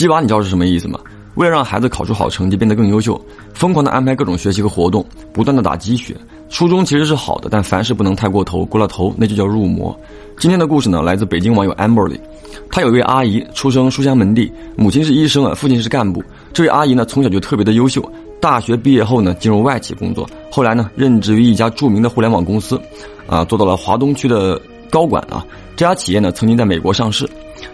鸡娃你知道是什么意思吗？为了让孩子考出好成绩，变得更优秀，疯狂的安排各种学习和活动，不断的打鸡血。初衷其实是好的，但凡事不能太过头，过了头那就叫入魔。今天的故事呢，来自北京网友 Amberly，她有一位阿姨，出生书香门第，母亲是医生啊，父亲是干部。这位阿姨呢，从小就特别的优秀，大学毕业后呢，进入外企工作，后来呢，任职于一家著名的互联网公司，啊，做到了华东区的高管啊。这家企业呢，曾经在美国上市。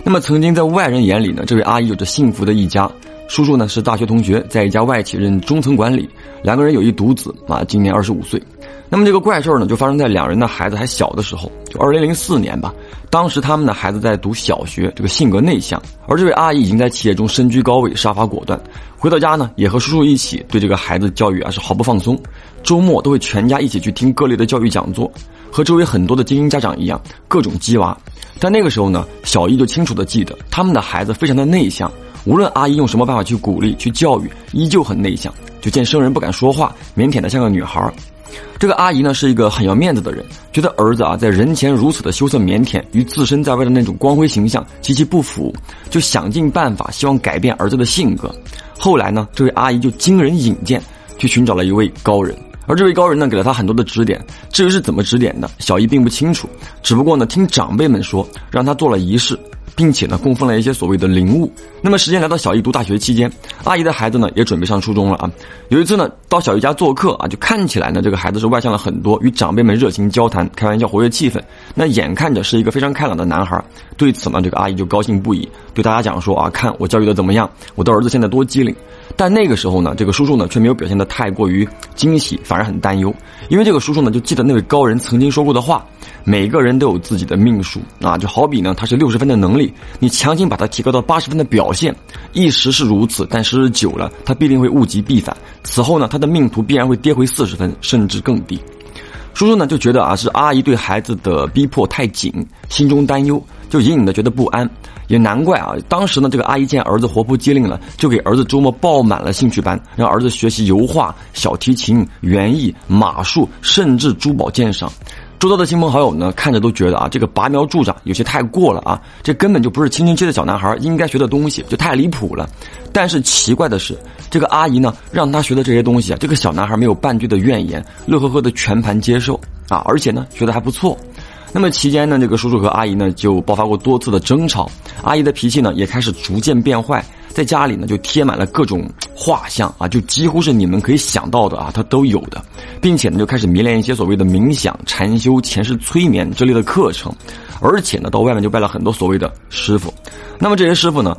那么，曾经在外人眼里呢，这位阿姨有着幸福的一家。叔叔呢是大学同学，在一家外企任中层管理，两个人有一独子啊，今年二十五岁。那么这个怪事儿呢，就发生在两人的孩子还小的时候，就二零零四年吧。当时他们的孩子在读小学，这个性格内向，而这位阿姨已经在企业中身居高位，杀伐果断。回到家呢，也和叔叔一起对这个孩子教育啊是毫不放松。周末都会全家一起去听各类的教育讲座，和周围很多的精英家长一样，各种鸡娃。但那个时候呢，小姨就清楚的记得，他们的孩子非常的内向。无论阿姨用什么办法去鼓励、去教育，依旧很内向，就见生人不敢说话，腼腆的像个女孩儿。这个阿姨呢是一个很要面子的人，觉得儿子啊在人前如此的羞涩腼腆，与自身在外的那种光辉形象极其不符，就想尽办法希望改变儿子的性格。后来呢，这位阿姨就经人引荐，去寻找了一位高人，而这位高人呢给了她很多的指点。至于是怎么指点的，小姨并不清楚，只不过呢听长辈们说，让她做了仪式。并且呢，供奉了一些所谓的灵物。那么时间来到小姨读大学期间，阿姨的孩子呢也准备上初中了啊。有一次呢，到小姨家做客啊，就看起来呢这个孩子是外向了很多，与长辈们热情交谈、开玩笑，活跃气氛。那眼看着是一个非常开朗的男孩。对此呢，这个阿姨就高兴不已，对大家讲说啊，看我教育的怎么样，我的儿子现在多机灵。但那个时候呢，这个叔叔呢却没有表现的太过于惊喜，反而很担忧，因为这个叔叔呢就记得那位高人曾经说过的话。每个人都有自己的命数啊，就好比呢，他是六十分的能力，你强行把他提高到八十分的表现，一时是如此，但时日久了，他必定会物极必反。此后呢，他的命途必然会跌回四十分，甚至更低。叔叔呢就觉得啊，是阿姨对孩子的逼迫太紧，心中担忧，就隐隐的觉得不安。也难怪啊，当时呢，这个阿姨见儿子活泼机灵了，就给儿子周末报满了兴趣班，让儿子学习油画、小提琴、园艺、马术，甚至珠宝鉴赏。周遭的亲朋好友呢，看着都觉得啊，这个拔苗助长有些太过了啊，这根本就不是青春期的小男孩应该学的东西，就太离谱了。但是奇怪的是，这个阿姨呢，让他学的这些东西啊，这个小男孩没有半句的怨言，乐呵呵的全盘接受啊，而且呢，学的还不错。那么期间呢，这个叔叔和阿姨呢，就爆发过多次的争吵，阿姨的脾气呢，也开始逐渐变坏。在家里呢，就贴满了各种画像啊，就几乎是你们可以想到的啊，他都有的，并且呢，就开始迷恋一些所谓的冥想、禅修、前世催眠之类的课程，而且呢，到外面就拜了很多所谓的师傅。那么这些师傅呢，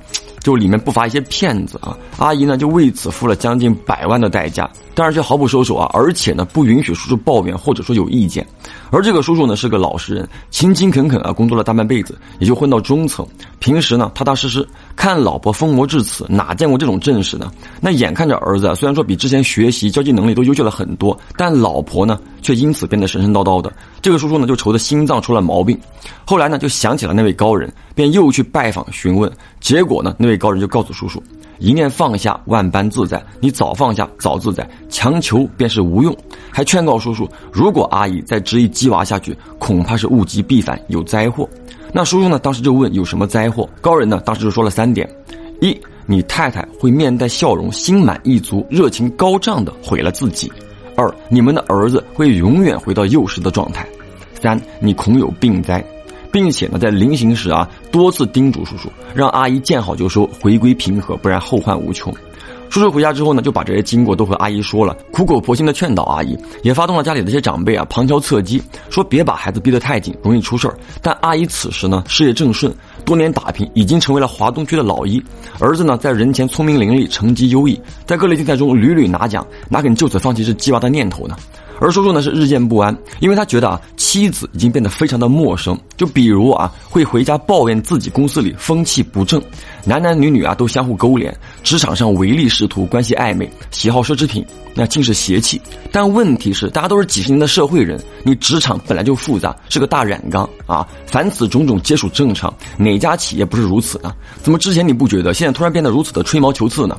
就里面不乏一些骗子啊。阿姨呢，就为此付了将近百万的代价，但是却毫不收手啊，而且呢，不允许叔叔抱怨或者说有意见。而这个叔叔呢是个老实人，勤勤恳恳啊，工作了大半辈子，也就混到中层。平时呢踏踏实实，看老婆疯魔至此，哪见过这种阵势呢？那眼看着儿子虽然说比之前学习、交际能力都优秀了很多，但老婆呢却因此变得神神叨叨的。这个叔叔呢就愁得心脏出了毛病。后来呢就想起了那位高人，便又去拜访询问。结果呢那位高人就告诉叔叔。一念放下，万般自在。你早放下，早自在。强求便是无用。还劝告叔叔，如果阿姨再执意鸡娃下去，恐怕是物极必反，有灾祸。那叔叔呢？当时就问有什么灾祸？高人呢？当时就说了三点：一，你太太会面带笑容，心满意足，热情高涨的毁了自己；二，你们的儿子会永远回到幼时的状态；三，你恐有病灾。并且呢，在临行时啊，多次叮嘱叔叔，让阿姨见好就收，回归平和，不然后患无穷。叔叔回家之后呢，就把这些经过都和阿姨说了，苦口婆心的劝导阿姨，也发动了家里的一些长辈啊，旁敲侧击说别把孩子逼得太紧，容易出事儿。但阿姨此时呢，事业正顺，多年打拼，已经成为了华东区的老一。儿子呢，在人前聪明伶俐，成绩优异，在各类竞赛中屡屡拿奖，哪肯就此放弃这鸡娃的念头呢？而叔叔呢是日渐不安，因为他觉得啊妻子已经变得非常的陌生，就比如啊会回家抱怨自己公司里风气不正，男男女女啊都相互勾连，职场上唯利是图，关系暧昧，喜好奢侈品，那尽是邪气。但问题是，大家都是几十年的社会人，你职场本来就复杂，是个大染缸啊，凡此种种皆属正常，哪家企业不是如此呢？怎么之前你不觉得，现在突然变得如此的吹毛求疵呢？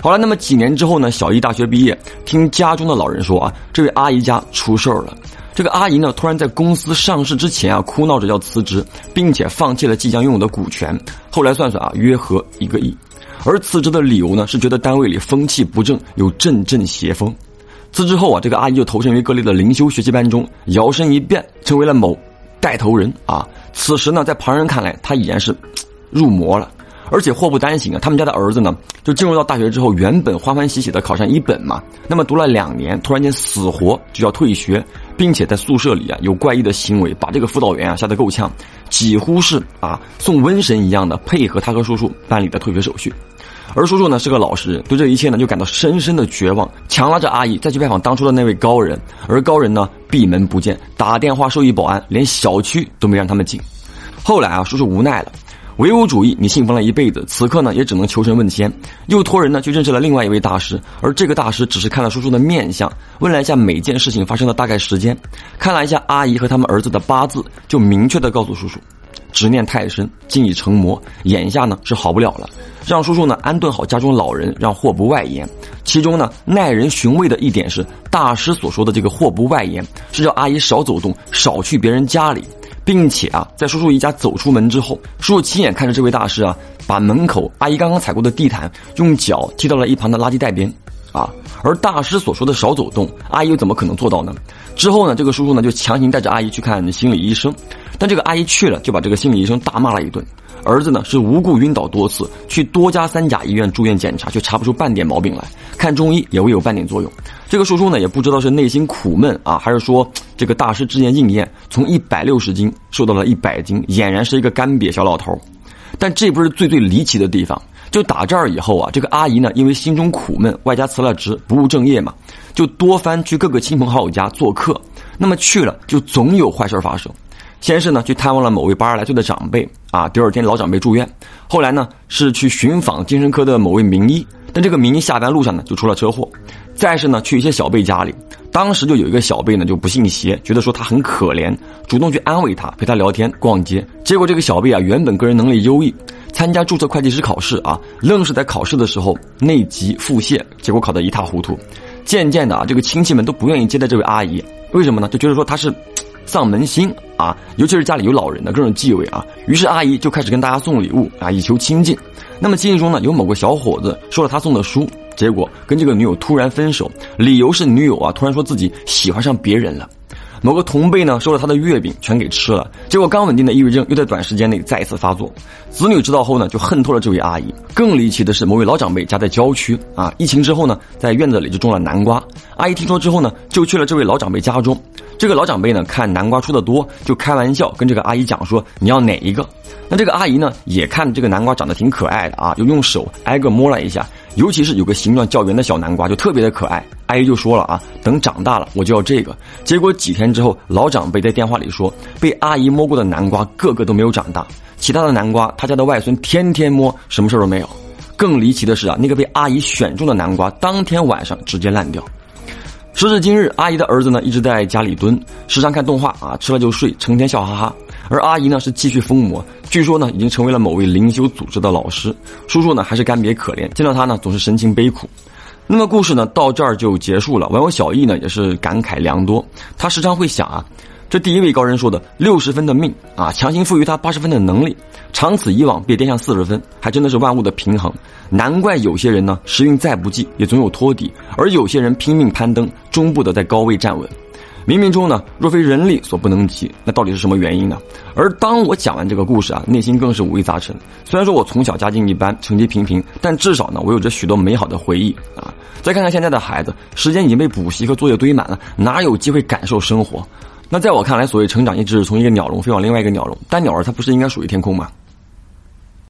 好了，那么几年之后呢？小姨大学毕业，听家中的老人说啊，这位阿姨家出事儿了。这个阿姨呢，突然在公司上市之前啊，哭闹着要辞职，并且放弃了即将拥有的股权。后来算算啊，约合一个亿。而辞职的理由呢，是觉得单位里风气不正，有阵阵邪风。辞职后啊，这个阿姨就投身于各类的灵修学习班中，摇身一变成为了某带头人啊。此时呢，在旁人看来，她已然是入魔了。而且祸不单行啊，他们家的儿子呢，就进入到大学之后，原本欢欢喜喜的考上一本嘛，那么读了两年，突然间死活就要退学，并且在宿舍里啊有怪异的行为，把这个辅导员啊吓得够呛，几乎是啊送瘟神一样的配合他和叔叔办理的退学手续。而叔叔呢是个老实人，对这一切呢就感到深深的绝望，强拉着阿姨再去拜访当初的那位高人，而高人呢闭门不见，打电话授意保安，连小区都没让他们进。后来啊，叔叔无奈了。唯物主义，你信奉了一辈子，此刻呢也只能求神问仙，又托人呢去认识了另外一位大师，而这个大师只是看了叔叔的面相，问了一下每件事情发生的大概时间，看了一下阿姨和他们儿子的八字，就明确的告诉叔叔，执念太深，竟已成魔，眼下呢是好不了了，让叔叔呢安顿好家中老人，让祸不外延。其中呢耐人寻味的一点是，大师所说的这个祸不外延，是叫阿姨少走动，少去别人家里。并且啊，在叔叔一家走出门之后，叔叔亲眼看着这位大师啊，把门口阿姨刚刚踩过的地毯用脚踢到了一旁的垃圾袋边，啊，而大师所说的少走动，阿姨又怎么可能做到呢？之后呢，这个叔叔呢就强行带着阿姨去看心理医生，但这个阿姨去了就把这个心理医生大骂了一顿。儿子呢是无故晕倒多次，去多家三甲医院住院检查，却查不出半点毛病来。看中医也未有半点作用。这个叔叔呢也不知道是内心苦闷啊，还是说这个大师之言应验，从一百六十斤瘦到了一百斤，俨然是一个干瘪小老头。但这不是最最离奇的地方。就打这儿以后啊，这个阿姨呢因为心中苦闷，外加辞了职，不务正业嘛，就多番去各个亲朋好友家做客。那么去了就总有坏事发生。先是呢去探望了某位八十来岁的长辈啊，第二天老长辈住院，后来呢是去寻访精神科的某位名医，但这个名医下班路上呢就出了车祸。再是呢去一些小辈家里，当时就有一个小辈呢就不信邪，觉得说他很可怜，主动去安慰他，陪他聊天逛街。结果这个小辈啊原本个人能力优异，参加注册会计师考试啊，愣是在考试的时候内急腹泻，结果考得一塌糊涂。渐渐的啊，这个亲戚们都不愿意接待这位阿姨，为什么呢？就觉得说他是。丧门星啊，尤其是家里有老人的各种忌讳啊，于是阿姨就开始跟大家送礼物啊，以求亲近。那么记忆中呢，有某个小伙子收了他送的书，结果跟这个女友突然分手，理由是女友啊突然说自己喜欢上别人了。某个同辈呢收了他的月饼，全给吃了，结果刚稳定的抑郁症又在短时间内再次发作。子女知道后呢，就恨透了这位阿姨。更离奇的是，某位老长辈家在郊区啊，疫情之后呢，在院子里就种了南瓜。阿姨听说之后呢，就去了这位老长辈家中。这个老长辈呢，看南瓜出的多，就开玩笑跟这个阿姨讲说：“你要哪一个？”那这个阿姨呢，也看这个南瓜长得挺可爱的啊，就用手挨个摸了一下，尤其是有个形状较圆的小南瓜，就特别的可爱。阿姨就说了啊，等长大了我就要这个。结果几天之后，老长辈在电话里说，被阿姨摸过的南瓜个个都没有长大，其他的南瓜他家的外孙天天摸，什么事都没有。更离奇的是啊，那个被阿姨选中的南瓜，当天晚上直接烂掉。时至今日，阿姨的儿子呢一直在家里蹲，时常看动画啊，吃了就睡，成天笑哈哈。而阿姨呢是继续疯魔，据说呢已经成为了某位灵修组织的老师。叔叔呢还是干瘪可怜，见到他呢总是神情悲苦。那么故事呢到这儿就结束了。网友小易呢也是感慨良多，他时常会想啊，这第一位高人说的六十分的命啊，强行赋予他八十分的能力，长此以往，别跌向四十分，还真的是万物的平衡。难怪有些人呢时运再不济，也总有托底，而有些人拼命攀登，终不得在高位站稳。冥冥中呢，若非人力所不能及，那到底是什么原因呢？而当我讲完这个故事啊，内心更是五味杂陈。虽然说我从小家境一般，成绩平平，但至少呢，我有着许多美好的回忆啊。再看看现在的孩子，时间已经被补习和作业堆满了，哪有机会感受生活？那在我看来，所谓成长，也只是从一个鸟笼飞往另外一个鸟笼。但鸟儿它不是应该属于天空吗？